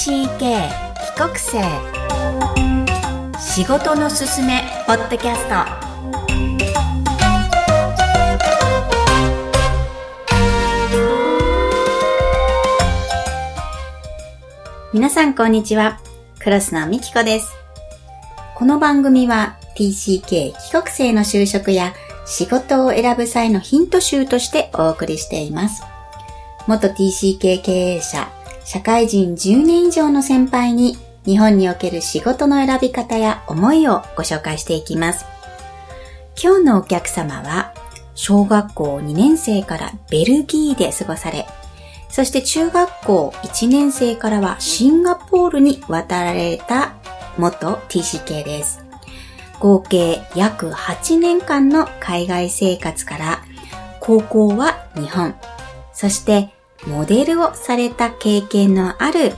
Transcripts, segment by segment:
TCK 帰国生。仕事のすすめポッドキャスト。皆さんこんにちは。クロスのみきこです。この番組は TCK 帰国生の就職や仕事を選ぶ際のヒント集としてお送りしています。元 TCK 経営者社会人10年以上の先輩に日本における仕事の選び方や思いをご紹介していきます。今日のお客様は小学校2年生からベルギーで過ごされ、そして中学校1年生からはシンガポールに渡られた元 TCK です。合計約8年間の海外生活から高校は日本、そしてモデルをされた経験のある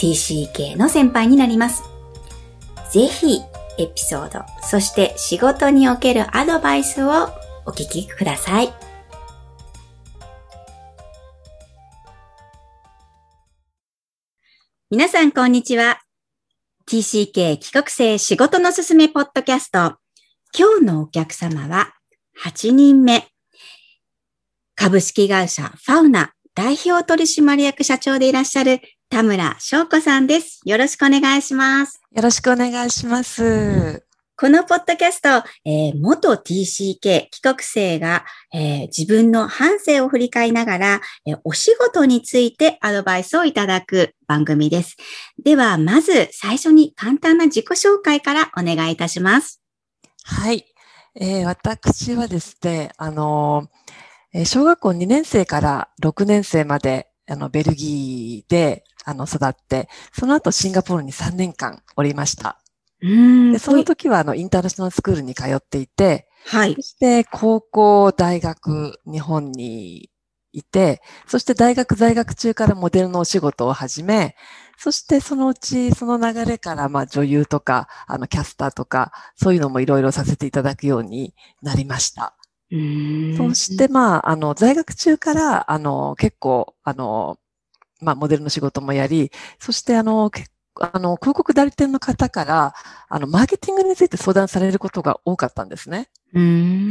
TCK の先輩になります。ぜひエピソード、そして仕事におけるアドバイスをお聞きください。皆さんこんにちは。TCK 帰国生仕事のすすめポッドキャスト。今日のお客様は8人目。株式会社ファウナ代表取締役社長でいらっしゃる田村翔子さんです。よろしくお願いします。よろしくお願いします。このポッドキャスト、えー元 TCK 帰国生が、えー自分の半生を振り返りながら、えーお仕事についてアドバイスをいただく番組です。では、まず最初に簡単な自己紹介からお願いいたします。はい。えー私はですね、あのー、えー小学校2年生から6年生まで、あの、ベルギーで、あの、育って、その後シンガポールに3年間おりました。で、その時は、あの、インターナショナルスクールに通っていて、はいそ。して、高校、大学、日本にいて、そして大学在学中からモデルのお仕事を始め、そしてそのうち、その流れから、まあ女優とか、あの、キャスターとか、そういうのもいろいろさせていただくようになりました。そして、まあ、あの、在学中から、あの、結構、あの、まあ、モデルの仕事もやり、そして、あの、結あの、広告代理店の方から、あの、マーケティングについて相談されることが多かったんですね。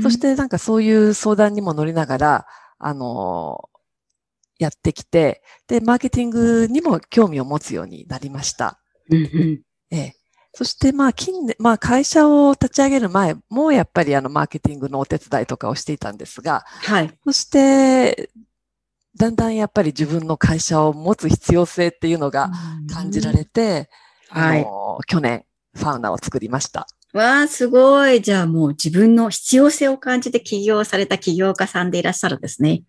そし、てなんかそういう相談にも乗りながら、あの、やってきて、で、マーケティングにも興味を持つようになりました。うんうんええ。そしてまあ近年、まあ会社を立ち上げる前もやっぱりあのマーケティングのお手伝いとかをしていたんですが、はい。そして、だんだんやっぱり自分の会社を持つ必要性っていうのが感じられて、はい去年ファウナを作りました。わあ、すごい。じゃあもう自分の必要性を感じて起業された起業家さんでいらっしゃるんですね。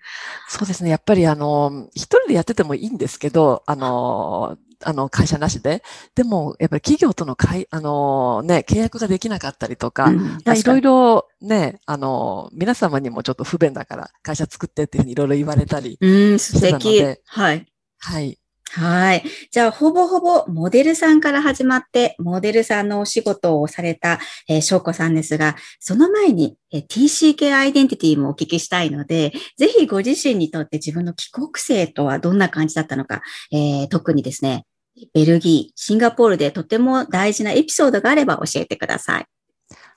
そうですね。やっぱりあの、一人でやっててもいいんですけど、あの、あの、会社なしで。でも、やっぱり企業との会、あの、ね、契約ができなかったりとか、いろいろね、あの、皆様にもちょっと不便だから会社作ってっていうふうにいろいろ言われたり、うん、素してたの敵で。はい。はい。はい。じゃあ、ほぼほぼモデルさんから始まって、モデルさんのお仕事をされた、えー、翔子さんですが、その前に、えー TCK アイデンティティもお聞きしたいので、ぜひご自身にとって自分の帰国生とはどんな感じだったのか、えー特にですね、ベルギー、シンガポールでとても大事なエピソードがあれば教えてください。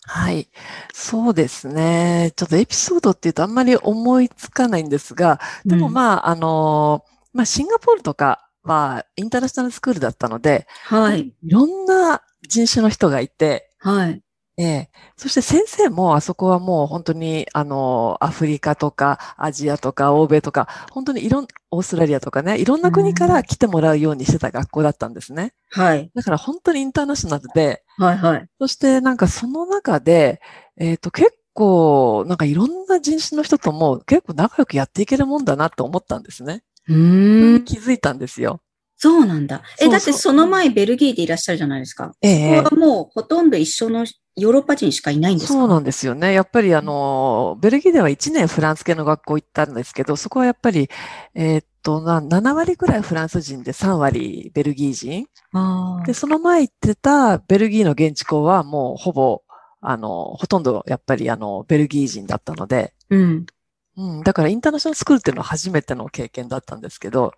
はい。そうですね。ちょっとエピソードっていうとあんまり思いつかないんですが、でもうんまあ、あの、まあ、シンガポールとかはインターナショナルスクールだったので、はい。いろんな人種の人がいて、はい。ええ。そして先生もあそこはもう本当にあの、アフリカとかアジアとか欧米とか、本当にいろん、オーストラリアとかね、いろんな国から来てもらうようにしてた学校だったんですね。はい。だから本当にインターナショナルで、はい。はい。そしてなんかその中で、えっと結構なんかいろんな人種の人とも結構仲良くやっていけるもんだなと思ったんですね。うーん。気づいたんですよ。そうなんだ。え、そうそうだってその前ベルギーでいらっしゃるじゃないですか。ええここはもうほとんど一緒のヨーロッパ人しかいないんですか？そうなんですよね。やっぱりあの、ベルギーでは1年フランス系の学校行ったんですけど、そこはやっぱり、えーっと、な7割くらいフランス人で3割ベルギー人。あで、その前行ってたベルギーの現地校はもうほぼ、あの、ほとんどやっぱりあの、ベルギー人だったので、うん。うん、だからインターナショナルスクールっていうのは初めての経験だったんですけど、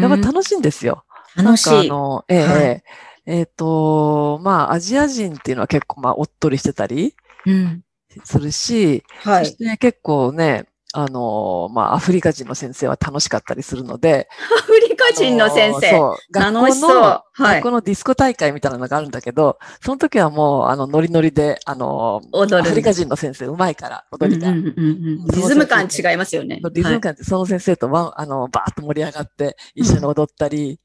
やっぱ楽しいんですよ。楽しい。あの、ええはいえええっと、まあ、アジア人っていうのは結構、まあ、おっとりしてたりうん。するし、はい。そして結構ね、あの、まあ、アフリカ人の先生は楽しかったりするので、アフリカ人の先生。そう、楽しそうの、はい学校のディスコ大会みたいなのがあるんだけど、その時はもう、あの、ノリノリで、あの。アフリカ人の先生うまいから、踊りが。うんうんうんうんリズム感違いますよね。リズム感ってその先生とわん、あの、バーッと盛り上がって、一緒に踊ったり、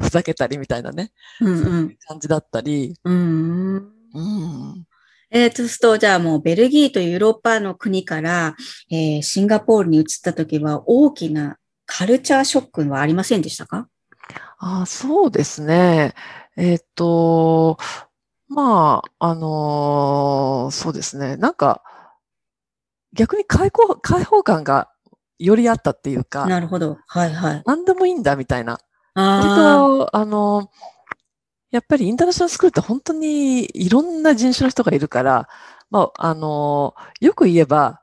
ふざけたりみたいなね、はいうんうん。感じだったり、うん。うん。えー、と、そうすると、じゃあもうベルギーというヨーロッパの国から、えーシンガポールに移った時は大きなカルチャーショックはありませんでしたか？あそうですね。えっと、まあ、あのーそうですね。なんか、逆に開放、開放感がよりあったっていうか、なるほど。はいはい。何でもいいんだみたいな。割あと、あの、やっぱりインターナショナルスクールって本当にいろんな人種の人がいるから、まあ、あの、よく言えば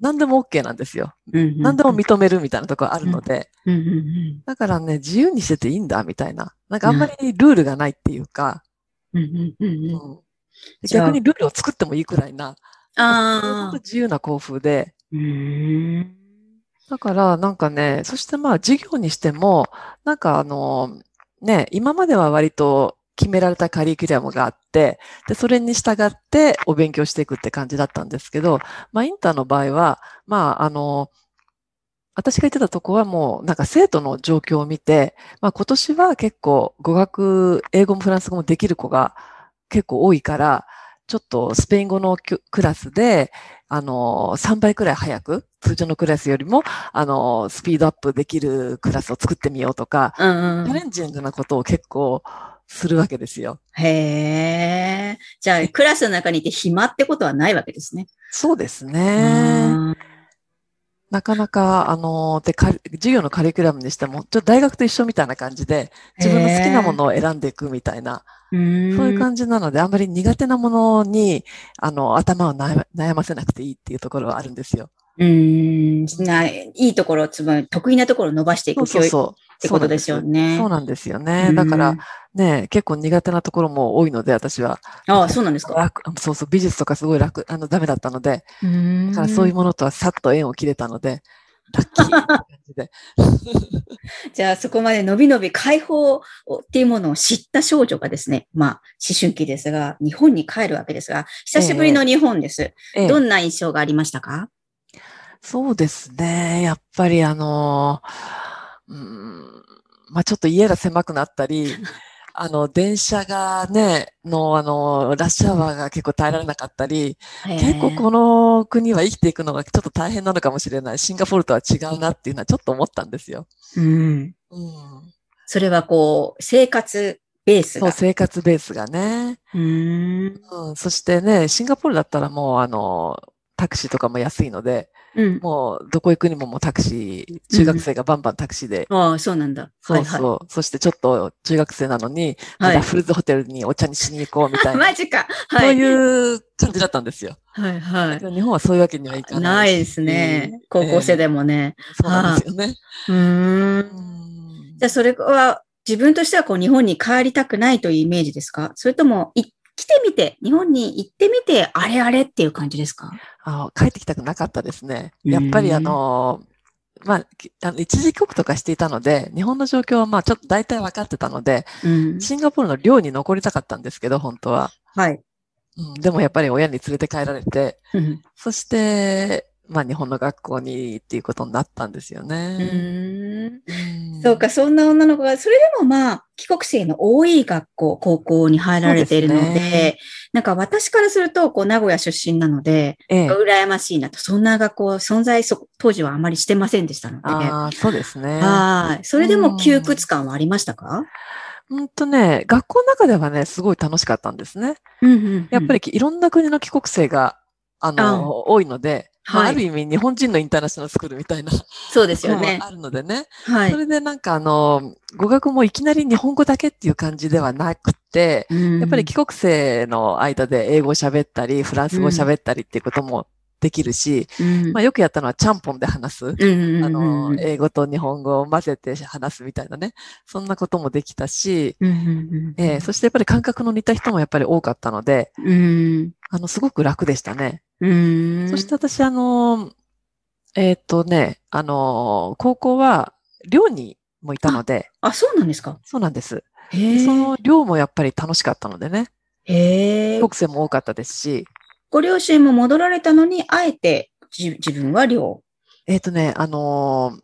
何でも OK なんですよ。あ、うんうん。何でも認めるみたいなところあるので、うんうんうんだからね、自由にしてていいんだみたいな。なんかあんまりルールがないっていうか、うんうんうんうん逆にルールを作ってもいいくらいな、本あ自由な校風で。だからなんかね、そしてまあ授業にしても、なんかあの、ね、今までは割と決められたカリキュラムがあって、で、それに従ってお勉強していくって感じだったんですけど、まあインターの場合は、まああの、私が言ってたとこはもうなんか生徒の状況を見て、まあ今年は結構語学、英語もフランス語もできる子が結構多いから、ちょっとスペイン語のクラスで、あの、3倍くらい早く、通常のクラスよりも、あの、スピードアップできるクラスを作ってみようとか、チャレンジングなことを結構するわけですよ。へえ。じゃあ、クラスの中にいて暇ってことはないわけですね。そうですね。うんなかなか、あの、で、か授業のカリキュラムにしても、ちょっと大学と一緒みたいな感じで、自分の好きなものを選んでいくみたいな、そういう感じなので、あんまり苦手なものに、あの、頭を悩ま悩ませなくていいっていうところはあるんですよ。うーん。ないいところ、つまり得意なところを伸ばしていく教育っ。てことですよね。そうなんですよね。だからうん、ね、結構苦手なところも多いので、私は。ああ、そうなんですか。楽、そうそう、美術とかすごい楽、あの、ダメだったので、うーんだからそういうものとはさっと縁を切れたので、ラッキー って感じで。じゃあ、そこまで伸び伸び解放っていうものを知った少女がですね、まあ、思春期ですが、日本に帰るわけですが、久しぶりの日本です。ええどんな印象がありましたか？そうですね。やっぱりあの、うーん、まあちょっと家が狭くなったり、あの、電車がね、の、あの、ラッシュアワーが結構耐えられなかったり、結構この国は生きていくのがちょっと大変なのかもしれない。シンガポールとは違うなっていうのはちょっと思ったんですよ。うん。うん。それはこう、生活ベースそう、が。生活ベースがね。うーん。うん。そしてね、シンガポールだったらもう、あの、タクシーとかも安いので、うん。もうどこ行くにももうタクシー、中学生がバンバンタクシーで、ああ、そうなんだ。そうそう、はいそしてちょっと中学生なのに、フルーズホテルにお茶にしに行こうみたはい。いな、マジか。はそうい。いう感じだったんですよ。はいはい。日本はそういうわけにはいかないし。ないですね。高校生でもね。そうなんですよね。うー。うんんじゃあ、それは自分としてはこう日本に帰りたくないというイメージですか？それとも、い来てみて、日本に行ってみて、あれあれっていう感じですか？あ帰ってきたくなかったですね。うんやっぱりあの、まあ、きあの一時帰国とかしていたので、日本の状況はまあちょっと大体分かってたので、うん。シンガポールの寮に残りたかったんですけど、本当は。はい。うん、でもやっぱり親に連れて帰られて、うんそして、まあ日本の学校にっていうことになったんですようね。うんそうか、そんな女の子が、それでもまあ、帰国生の多い学校、高校に入られているので、ですねなんか私からすると、こう、名古屋出身なので、ええ。羨ましいなと、そんな学校、存在そ、当時はあまりしてませんでしたので、ああ、そうですね。はい。それでも窮屈感はありましたか？うんとね、学校の中ではね、すごい楽しかったんですね。うんうんやっぱりいろんな国の帰国生が、あの、多いので、まあはいある意味日本人のインターナショナルスクールみたいなそうですよね。あるのでね。はいそ。れでなんかあの、語学もいきなり日本語だけっていう感じではなくて、やっぱり帰国生の間で英語を喋ったり、フランス語を喋ったりっていうこともできるし、うんまあよくやったのはちゃんぽんで話す。うんうんうんあの、英語と日本語を混ぜて話すみたいなね。そんなこともできたし、うんうんうんえーそしてやっぱり感覚の似た人もやっぱり多かったので、うんあの、すごく楽でしたね。うんそして私、あの、えっ、とね、あの、高校は寮にもいたので、あ、そうなんですか？そうなんです。その寮もやっぱり楽しかったのでね、へえ。国生も多かったですし、ご両親も戻られたのに、あえてじ自分は寮。えっ、とね、あの、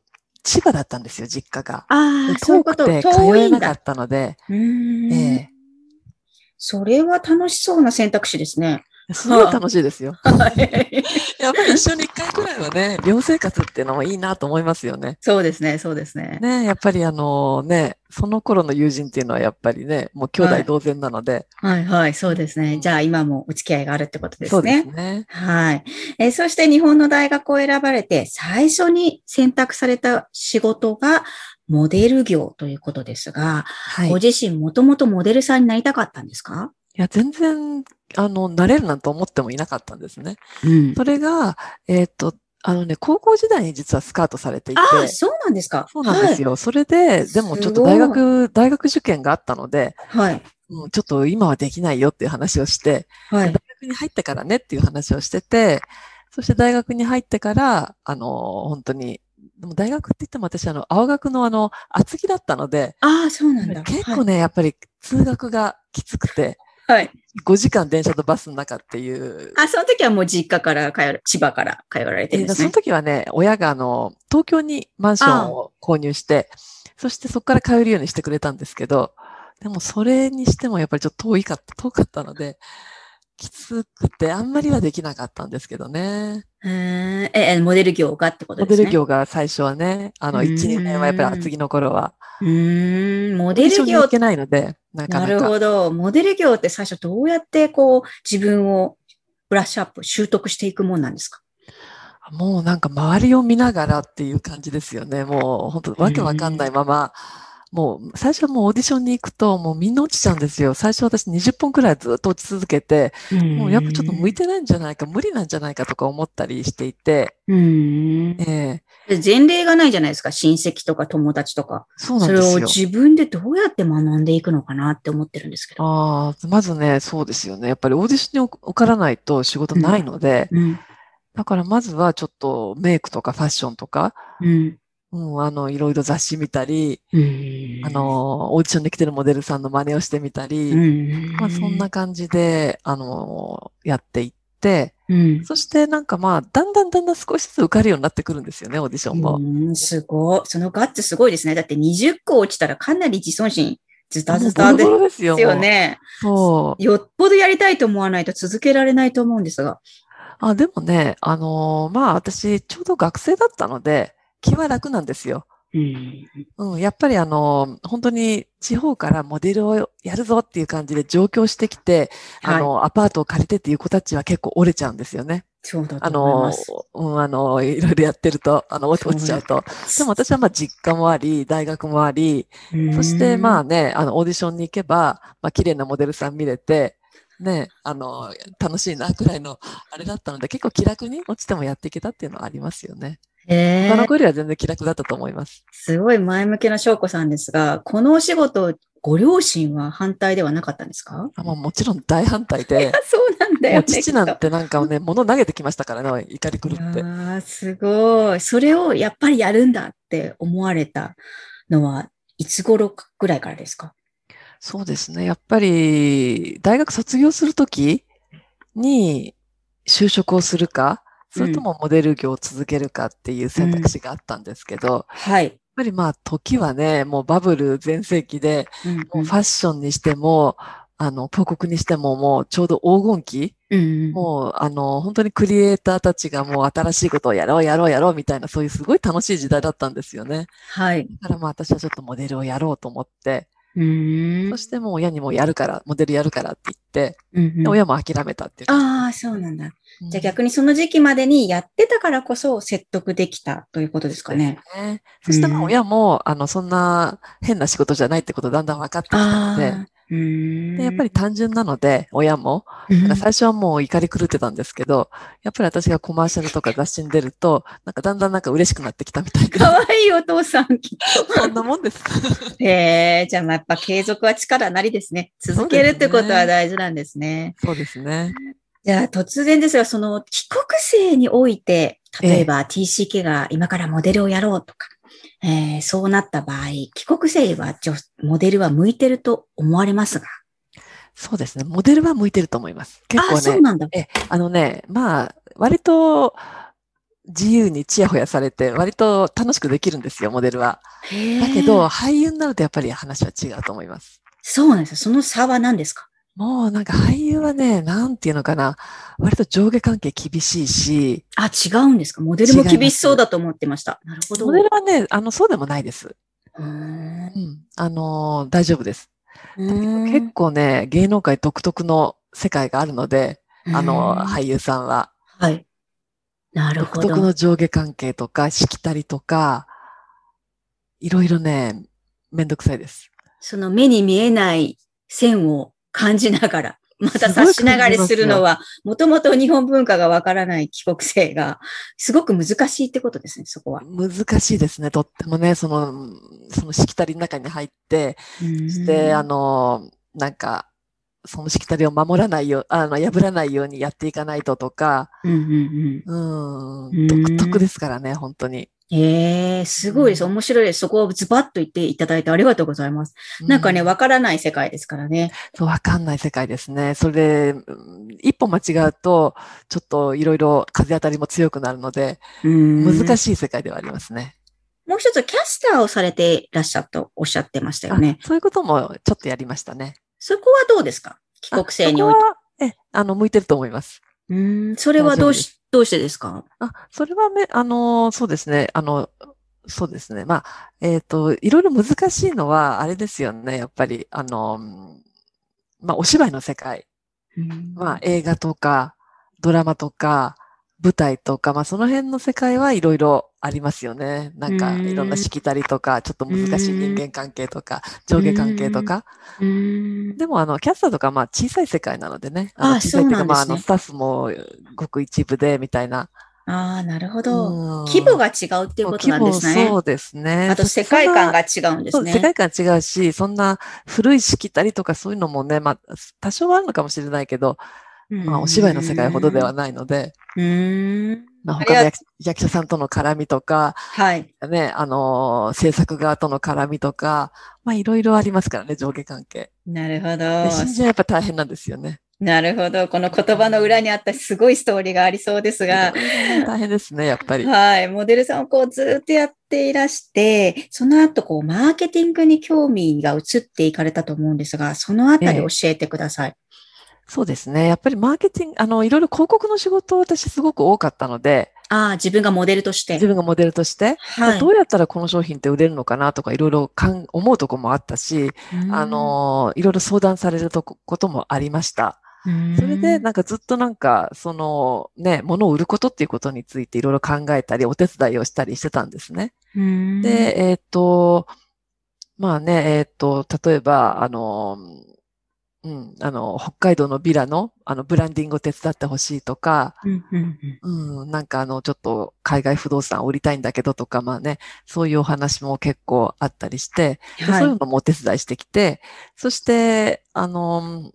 千葉だったんですよ、実家が。ああ。遠くて通。えなかったので、うえそれは楽しそうな選択肢ですね。え すごい楽しいですよ。はいやっぱり一緒に一回くらいはね、寮生活っていうのもいいなと思いますよね。そうですね、そうですね。ね、やっぱりあのね、その頃の友人っていうのはやっぱりね、もう兄はい弟同然なので、はいはい、そうですね。じゃあ今もお付き合いがあるってことですそうでね。すね。はい。えーそして日本の大学を選ばれて、最初に選択された仕事がモデル業ということですが、はい。ごい自身もともとモデルさんになりたかったんですか？や、全然、あの、なれるなんて思ってもいなかったんですね。うん。それが、えっ、と、あのね、高校時代に実はスカートされていて、ああ、そうなんですか。そうなんですよ。それで、でもちょっと大学、大学受験があったので、はい。はい。うんちょっと今はできないよっていう話をして、はい。大学に入ってからねっていう話をしてて、そして大学に入ってから、あの、本当に、でも大学って言っても私、あの、青学のあの、厚木だったので、ああ、そうなんだ。結構ね、やっぱり通学がきつくて、はい。5時間電車とバスの中っていう。あ、その時はもう実家から帰る、千葉から通われてるんですねでその。時はね、親があの、東京にマンションを購入して、そしてそこから通えるようにしてくれたんですけど、でもそれにしてもやっぱりちょっと遠いかった、遠かったので、きつくてあんまりはできなかったんですけどね。え、えモデル業がってことモですね。デル業が最初はね、あの、うーん1、2年はやっぱり厚木の頃は、うーん、モデル業けないので、なかななか。るほど。モデル業って最初どうやってこう自分をブラッシュアップ、習得していくもんなんですか？もうなんか周りを見ながらっていう感じですよね。もう本当わけわかんないまま、もう最初はもうオーディションに行くともうみんな落ちちゃうんですよ。最初私20本くらいずっと落ち続けて、もうやっぱちょっと向いてないんじゃないか、無理なんじゃないかとか思ったりしていて、うーん。ええで前例がないじゃないですか。親戚とか友達とか。そうなんそれをですよ。自分でどうやって学んでいくのかなって思ってるんですけど。ああ、まずね、そうですよね。やっぱりオーディションに受からないと仕事ないので、うん。だからまずはちょっとメイクとかファッションとか、うん。うん、あの、いろいろ雑誌見たり、うん。あ、の、オーディションで来てるモデルさんの真似をしてみたり、うん。まあそんな感じで、あの、やっていって、うん。そしてなんかまあ、だんだんだんだん少しずつ受かるようになってくるんですよね、オーディションも。うん、すごい。そのガッツすごいですね。だって20個落ちたらかなり自尊心ズタズタですよ。ね。そう。よっぽどやりたいと思わないと続けられないと思うんですが。あ、でもね、あのーまあ私、ちょうど学生だったので、気は楽なんですよ。うん。うん、やっぱりあのー本当に地方からモデルをやるぞっていう感じで上京してきて、あの、アパートを借りてっていう子たちは結構折れちゃうんですよね。そうだあと思いまのす。、うん、あの、いろいろやってると、あの、落ち落ちちゃうと。でも私はまあ実家もあり、大学もあり、そしてまああ、ね、あの、オーディションに行けば、まあ綺麗なモデルさん見れて、ね、あの、楽しいなくらいの、あれだったので、結構気楽に落ちてもやっていけたっていうのはありますよね。他の子よりは全然気楽だったと思います。すごい前向きな翔子さんですが、このお仕事、ご両親は反対ではなかったんですか？あまあ、もちろん大反対で、そうなんだよね。父なんてなんかね、物投げてきましたからね、怒り狂って。ああ、すごい。それをやっぱりやるんだって思われたのは、いつ頃ぐらいからですか？そうですね。やっぱり、大学卒業するときに就職をするか、それともモデル業を続けるかっていう選択肢があったんですけど、やっはい。ぱりまあ時はね、もうバブル全盛期で、うんもうファッションにしても、あの、広告にしてももうちょうど黄金期、うんもうあの、本当にクリエイターたちがもう新しいことをやろうやろうやろうみたいな、そういうすごい楽しい時代だったんですよね。はい。だからまあ私はちょっとモデルをやろうと思って、そしてもう親にもやるから、モデルやるからって言って、うんうんで親も諦めたっていう。ああ、そうなんだ。うんじゃあ逆にその時期までにやってたからこそ説得できたということですかね。ねそしてまあうん親も、あの、そんな変な仕事じゃないってことだんだん分かってきたので、で、やっぱり単純なので、親も、うんなんか最初はもう怒り狂ってたんですけど、やっぱり私がコマーシャルとか雑誌に出ると、なんかだんだんなんか嬉しくなってきたみたいかな。わいいお父さん、そんなもんです。と。へえ、じゃあまあやっぱ継続は力なりですね。続けるってことは大事なんですね。そうですね。じゃあ突然ですが、その帰国生において、例えば TCK が今からモデルをやろうとか、えーそうなった場合、帰国生は女モデルは向いてると思われますが。そうですね。モデルは向いてると思います。結構あ、そうね、なんだ。え、あのね、まあ、割と自由にチヤホヤされて、割と楽しくできるんですよ、モデルは。だけど、、俳優になるとやっぱり話は違うと思います。そうなんですよ。その差は何ですか？もうなんか俳優はね、なんていうのかな、割と上下関係厳しいし、あ、違うんですか？モデルも厳しそうだと思ってました。なるほど。モデルはね、あの、そうでもないです。うーんうん。あのー大丈夫です。結構ね、芸能界独特の世界があるので、あの、うん俳優さんは。はい。なる独ほど。特の上下関係とか、しきたりとか、いろいろね、めんどくさいです。その目に見えない線を感じながら、また察しながらするのは、もともと日本文化がわからない帰国生が、すごく難しいってことですね、そこは。難しいですね。とってもね、その、そのしきたりの中に入って、で、あの、なんか、そのしきたりを守らないよ、あの、破らないようにやっていかないととか、うんうんうん。うん、独特ですからね、本当に。ええすごいです。面白いです。そこをズバッと言っていただいてありがとうございます。なんかね、うわからない世界ですからね。そう、わかんない世界ですね。それで、うん一歩間違うと、ちょっといろいろ風当たりも強くなるので、難。しい世界ではありますね。もう一つ、キャスターをされていらっしゃったとおっしゃってましたよね。あそういうこともちょっとやりましたね。そこはどうですか？帰国生において。あそこはえ、あの、向いてると思います。うーん、それはどうし、どうしてですか？あ、それはね、あの、そうですね。あの、そうですね。まあ、えっと、いろいろ難しいのは、あれですよね。やっぱり、あの、うんまあ、お芝居の世界。まあ、映画とか、ドラマとか、舞台とか、まあ、その辺の世界はいろいろありますよね。なんか、うんいろんなしきたりとか、ちょっと難しい人間関係とか、上下関係とか。でも、あの、キャスターとか、まあ、小さい世界なのでね。のあ小さいっていうか、まあ、あの、そうなんですねスタッフもごく一部で、みたいな。ああ、なるほど。うん規模が違うっていうことなんですね。規模そうですね。あと世界観が違うんですね。そう世界観違うし、そんな古いしきたりとかそういうのもね、まあ、多少はあるのかもしれないけど、まあ、お芝居の世界ほどではないので、うーん。まあ、他の役役者さんとの絡みとか、はい。ね、あのー制作側との絡みとか、まあ、いろいろありますからね、上下関係。なるほどで。新人はやっぱ大変なんですよね。なるほど。この言葉の裏にあったすごいストーリーがありそうですが大変ですね、やっぱり。はい。モデルさんをこうずっとやっていらして、その後こうマーケティングに興味が移っていかれたと思うんですが、そのあたり教えてください。そうですね。やっぱりマーケティング、あの、いろいろ広告の仕事私すごく多かったので、ああ、自分がモデルとして自。分がモデルとして、はい。どうやったらこの商品って売れるのかなとかいろいろかん思うとこもあったし、うんあ、の、いろいろ相談されるとここともありました。それで、なんかずっとなんか、そのね、物を売ることっていうことについていろいろ考えたり、お手伝いをしたりしてたんですね。うん、で、えっ、と、まあね、えっ、と、例えば、あの、うん、あの、北海道のビラの、あの、ブランディングを手伝ってほしいとか、うんなんかあの、ちょっと海外不動産を売りたいんだけどとか、まあね、そういうお話も結構あったりして、ではい。そういうのもお手伝いしてきて、そして、あの、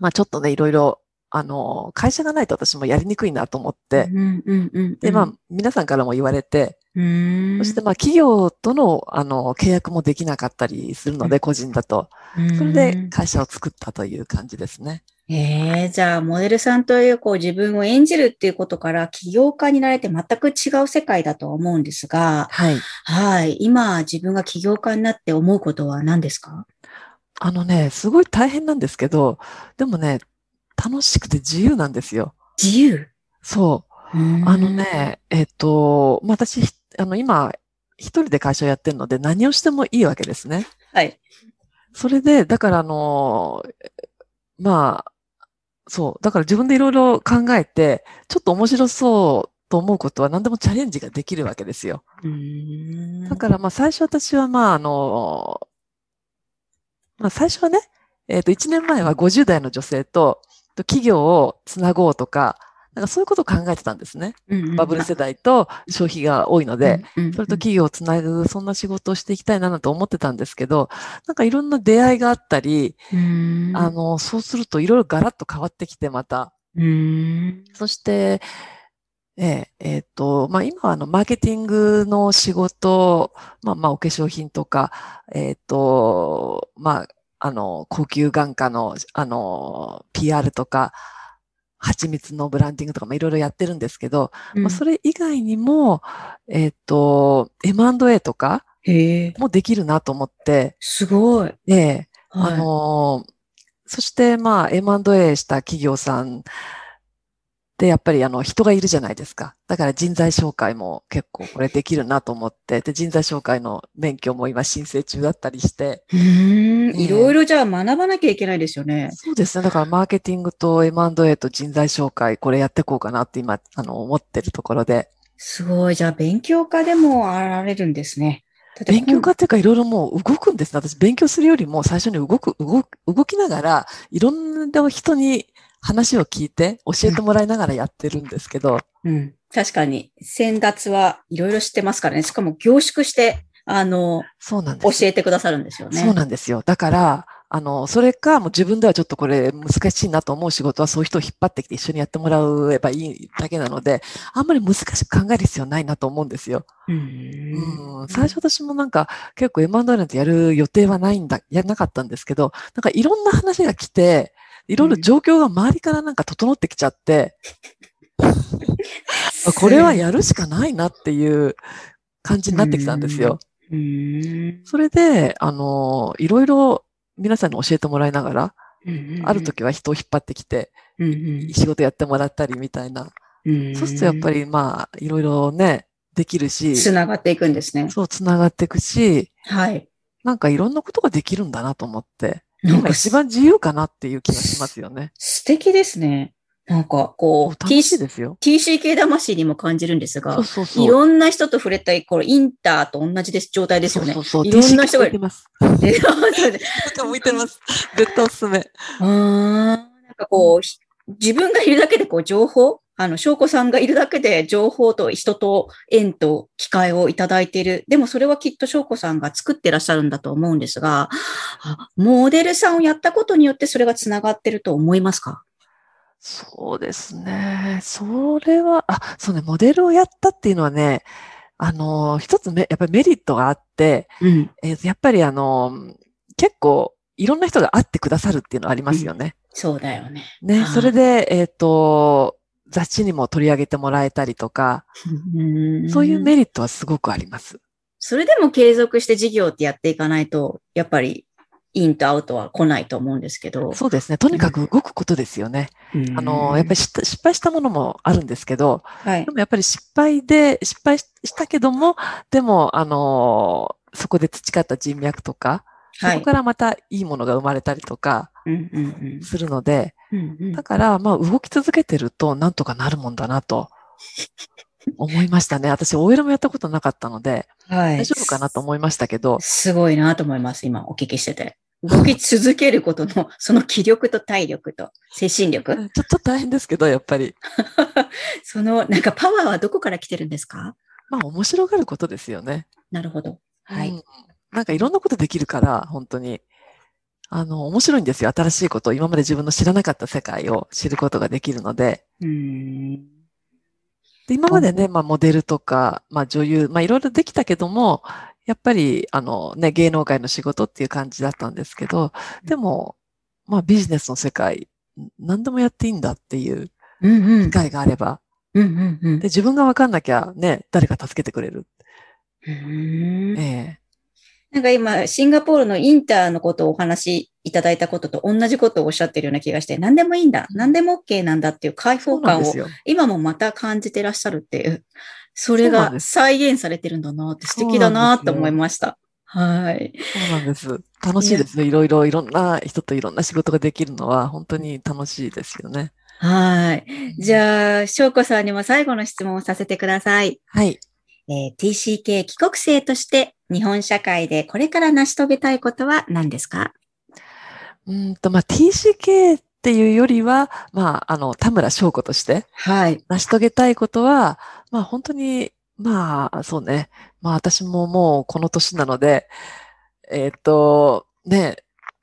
まあちょっとね、いろいろ、あの、会社がないと私もやりにくいなと思って、うんうんうん、で、まあ皆さんからも言われて、うん、そしてまあ企業との、あの、契約もできなかったりするので、個人だと。それで会社を作ったという感じですね。ええじゃあ、モデルさんという、こう、自分を演じるっていうことから、起業家になられて全く違う世界だとは思うんですが、はい。はい。今、自分が起業家になって思うことは何ですか？あのね、すごい大変なんですけど、でもね、楽しくて自由なんですよ。自由？そう。あの、ね、えっ、と、まあ私、ひあの、今、一人で会社をやってるので何をしてもいいわけですね。はい。それで、だからあの、まあ、そう。だから自分でいろいろ考えて、ちょっと面白そうと思うことは何でもチャレンジができるわけですよ。うんだからまあ最初私はまああの、まあ最初はね、えっ、と、1年前は50代の女性と、と企業をつなごうとか、なんかそういうことを考えてたんですね。バブル世代と消費が多いので、それと企業をつなぐ、そんな仕事をしていきたいなと思ってたんですけど、なんかいろんな出会いがあったり、あの、そうするといろいろガラッと変わってきて、また。そして、えええー、っと、まあ、今はあの、マーケティングの仕事、まあ、まあ、お化粧品とか、えー、っと、まあ、あの、高級眼科の、あの、PR とか、蜂蜜のブランディングとか、まあ、いろいろやってるんですけど、うん、まあ、それ以外にも、えっ、と、M&A とかもできるなと思って。すごい。ええ、はい、あの、そしてまあ M&A した企業さんで、やっぱりあの人がいるじゃないですか。だから人材紹介も結構これできるなと思って、で、人材紹介の免許も今申請中だったりして。うん、いろいろじゃあ学ばなきゃいけないですよね。そうですね。だからマーケティングと M&A と人材紹介、これやっていこうかなって今、あの、思ってるところで。すごい。じゃあ勉強家でもあられるんですね。勉強家っていうかいろいろもう動くんですね。私勉強するよりも最初に動く、動く、動きながら、いろんな人に話を聞いて教えてもらいながらやってるんですけど。うん。確かに、先達はいろいろ知ってますからね。しかも凝縮して、あの、そうなんです。教えてくださるんですよね。そうなんですよ。だから、あの、それか、もう自分ではちょっとこれ難しいなと思う仕事はそういう人を引っ張ってきて一緒にやってもらえばいいだけなので、あんまり難しく考える必要ないなと思うんですよ。うん、最初私もなんか結構 M&A なんてやる予定はないんだ、やらなかったんですけど、なんかいろんな話が来て、いろいろ状況が周りからなんか整ってきちゃって、これはやるしかないなっていう感じになってきたんですよ。それで、あの、いろいろ皆さんに教えてもらいながら、ある時は人を引っ張ってきて、仕事やってもらったりみたいな。そうするとやっぱりまあ、いろいろね、できるし。つながっていくんですね。そう、つながっていくし、はい。なんかいろんなことができるんだなと思って。今一番自由かなっていう気がしますよね。素敵ですね。なんか、こう、楽しいですよ。TCK 魂にも感じるんですが、そうそういろんな人と触れたい、これ、インターと同じです、状態ですよね。そうそういろんな人がいてます。向いてます。絶対おすすめ。うん。なんかこう、自分がいるだけでこう、情報あの、翔子さんがいるだけで情報と人と縁と機会をいただいている。でもそれはきっと翔子さんが作ってらっしゃるんだと思うんですが、モデルさんをやったことによってそれが繋がってると思いますか？そうですね。それは、あ、そうね、モデルをやったっていうのはね、あの、一つめ、やっぱりメリットがあって、うん、えー、やっぱりあの、結構、いろんな人が会ってくださるっていうのはありますよね。うん、そうだよね。ね、それで、えっ、ー、と、雑誌にも取り上げてもらえたりとか、そういうメリットはすごくあります。それでも継続して事業ってやっていかないと、やっぱりインとアウトは来ないと思うんですけど。そうですね。とにかく動くことですよね。あの、やっぱり失敗したものもあるんですけど、はい、でもやっぱり失敗で、失敗したけども、でも、あの、そこで培った人脈とか、そこからまたいいものが生まれたりとか、するので、だから、まあ、動き続けてると、なんとかなるもんだなと、思いましたね。私、OL もやったことなかったので、はい、大丈夫かなと思いましたけど。すごいなと思います、今、お聞きしてて。動き続けることの、その気力と体力と精神力？ちょっと大変ですけど、やっぱり。その、なんかパワーはどこから来てるんですか？まあ、面白がることですよね。なるほど。はい、うん。なんかいろんなことできるから、本当に。あの、面白いんですよ。新しいことを、今まで自分の知らなかった世界を知ることができるので。うんで今までね、まあ、モデルとか、まあ、女優、まあ、いろいろできたけども、やっぱり、あの、ね、芸能界の仕事っていう感じだったんですけど、でも、まあ、ビジネスの世界、何でもやっていいんだっていう機会があれば、うんうんうん、で自分がわかんなきゃね、誰か助けてくれる。ええなんか今、シンガポールのインターのことをお話しいただいたことと同じことをおっしゃってるような気がして、何でもいいんだ、何でも OK なんだっていう解放感を今もまた感じてらっしゃるっていう、それが再現されてるんだなって素敵だなって思いました。はい。そうなんです。楽しいですね。いろいろ、いろんな人といろんな仕事ができるのは本当に楽しいですよね。はい。じゃあ、翔子さんにも最後の質問をさせてください。はい。えー、TCK 帰国生として日本社会でこれから成し遂げたいことは何ですか？うんと、まあ、TCK っていうよりは、まあ、あの、田村翔子としてはい。成し遂げたいことは、まあ、本当に、まあ、そうね。まあ、私ももうこの年なので、えっと、ね、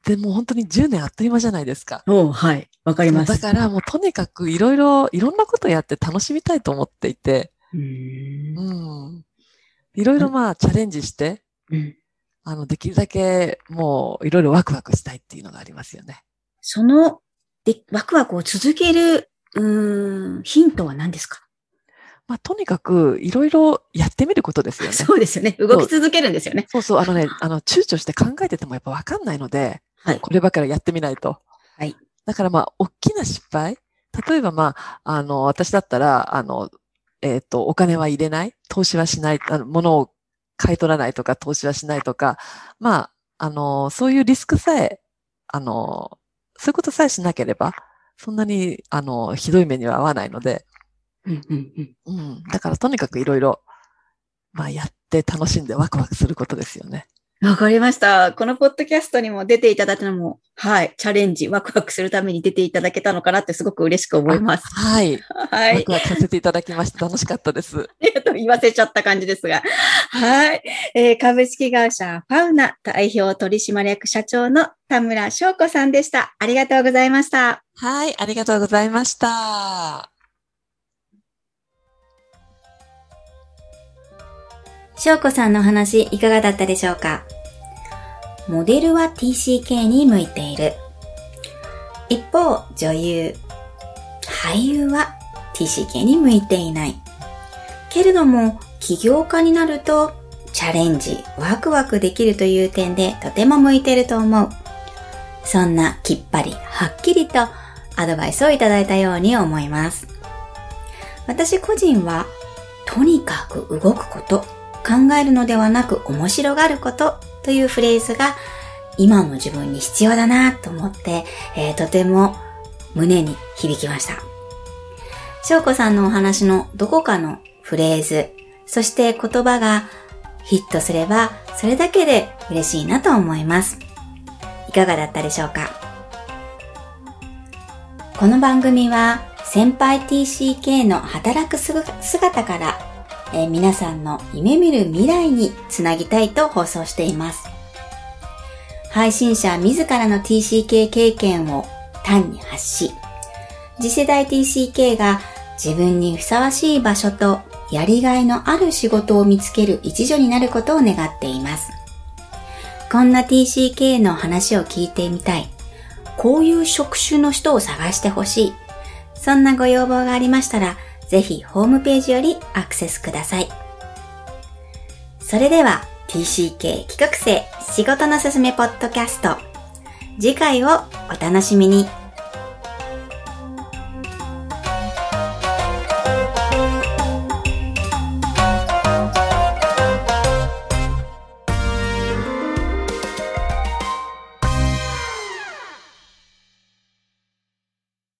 でも本当に10年あっという間じゃないですか。おはい。わかります。だからもうとにかくいろいろ、いろんなことやって楽しみたいと思っていて、ううん。いろいろまあチャレンジして、うんあの、できるだけもういろいろワクワクしたいっていうのがありますよね。その、で、ワクワクを続ける、うーん、ヒントは何ですか？まあとにかくいろいろやってみることですよね。そうですよね。動き続けるんですよね。そうそう、あのね、あの、躊躇して考えててもやっぱわかんないので、はい。こればかりやってみないと。はい。だからまあ、大きな失敗例えばまあ、あの、私だったら、あの、えっ、と、お金は入れない投資はしないあの、物を買い取らないとか、投資はしないとか、まあ、あの、そういうリスクさえ、あの、そういうことさえしなければ、そんなに、あの、ひどい目には合わないので、うんうんうん。うん。だからとにかくいろいろ、まあ、やって楽しんでワクワクすることですよね。わかりました。このポッドキャストにも出ていただいたのも、はい、チャレンジ、ワクワクするために出ていただけたのかなってすごく嬉しく思います。はい。はいワク。ワクさせていただきました。楽しかったです。ありがとう言わせちゃった感じですが。はい。えー株式会社ファウナ代表取締役社長の田村翔子さんでした。ありがとうございました。はい、ありがとうございました。翔子さんの話いかがだったでしょうか？モデルは TCK に向いている。一方、女優、俳優は TCK に向いていない。けれども、起業家になると、チャレンジ、ワクワクできるという点でとても向いてると思う。そんなきっぱり、はっきりとアドバイスをいただいたように思います。私個人は、とにかく動くこと、考えるのではなく面白がることというフレーズが今の自分に必要だなと思って、えーとても胸に響きました。翔子さんのお話のどこかのフレーズ、そして言葉がヒットすればそれだけで嬉しいなと思います。いかがだったでしょうか？この番組は先輩 TCK の働く姿からえー皆さんの夢見る未来につなぎたいと放送しています。配信者自らの TCK 経験を単に発し、次世代 TCK が自分にふさわしい場所とやりがいのある仕事を見つける一助になることを願っています。こんな TCK の話を聞いてみたい。こういう職種の人を探してほしい。そんなご要望がありましたら、ぜひホームページよりアクセスください。それでは TCK 企画生仕事のすすめポッドキャスト次回をお楽しみに。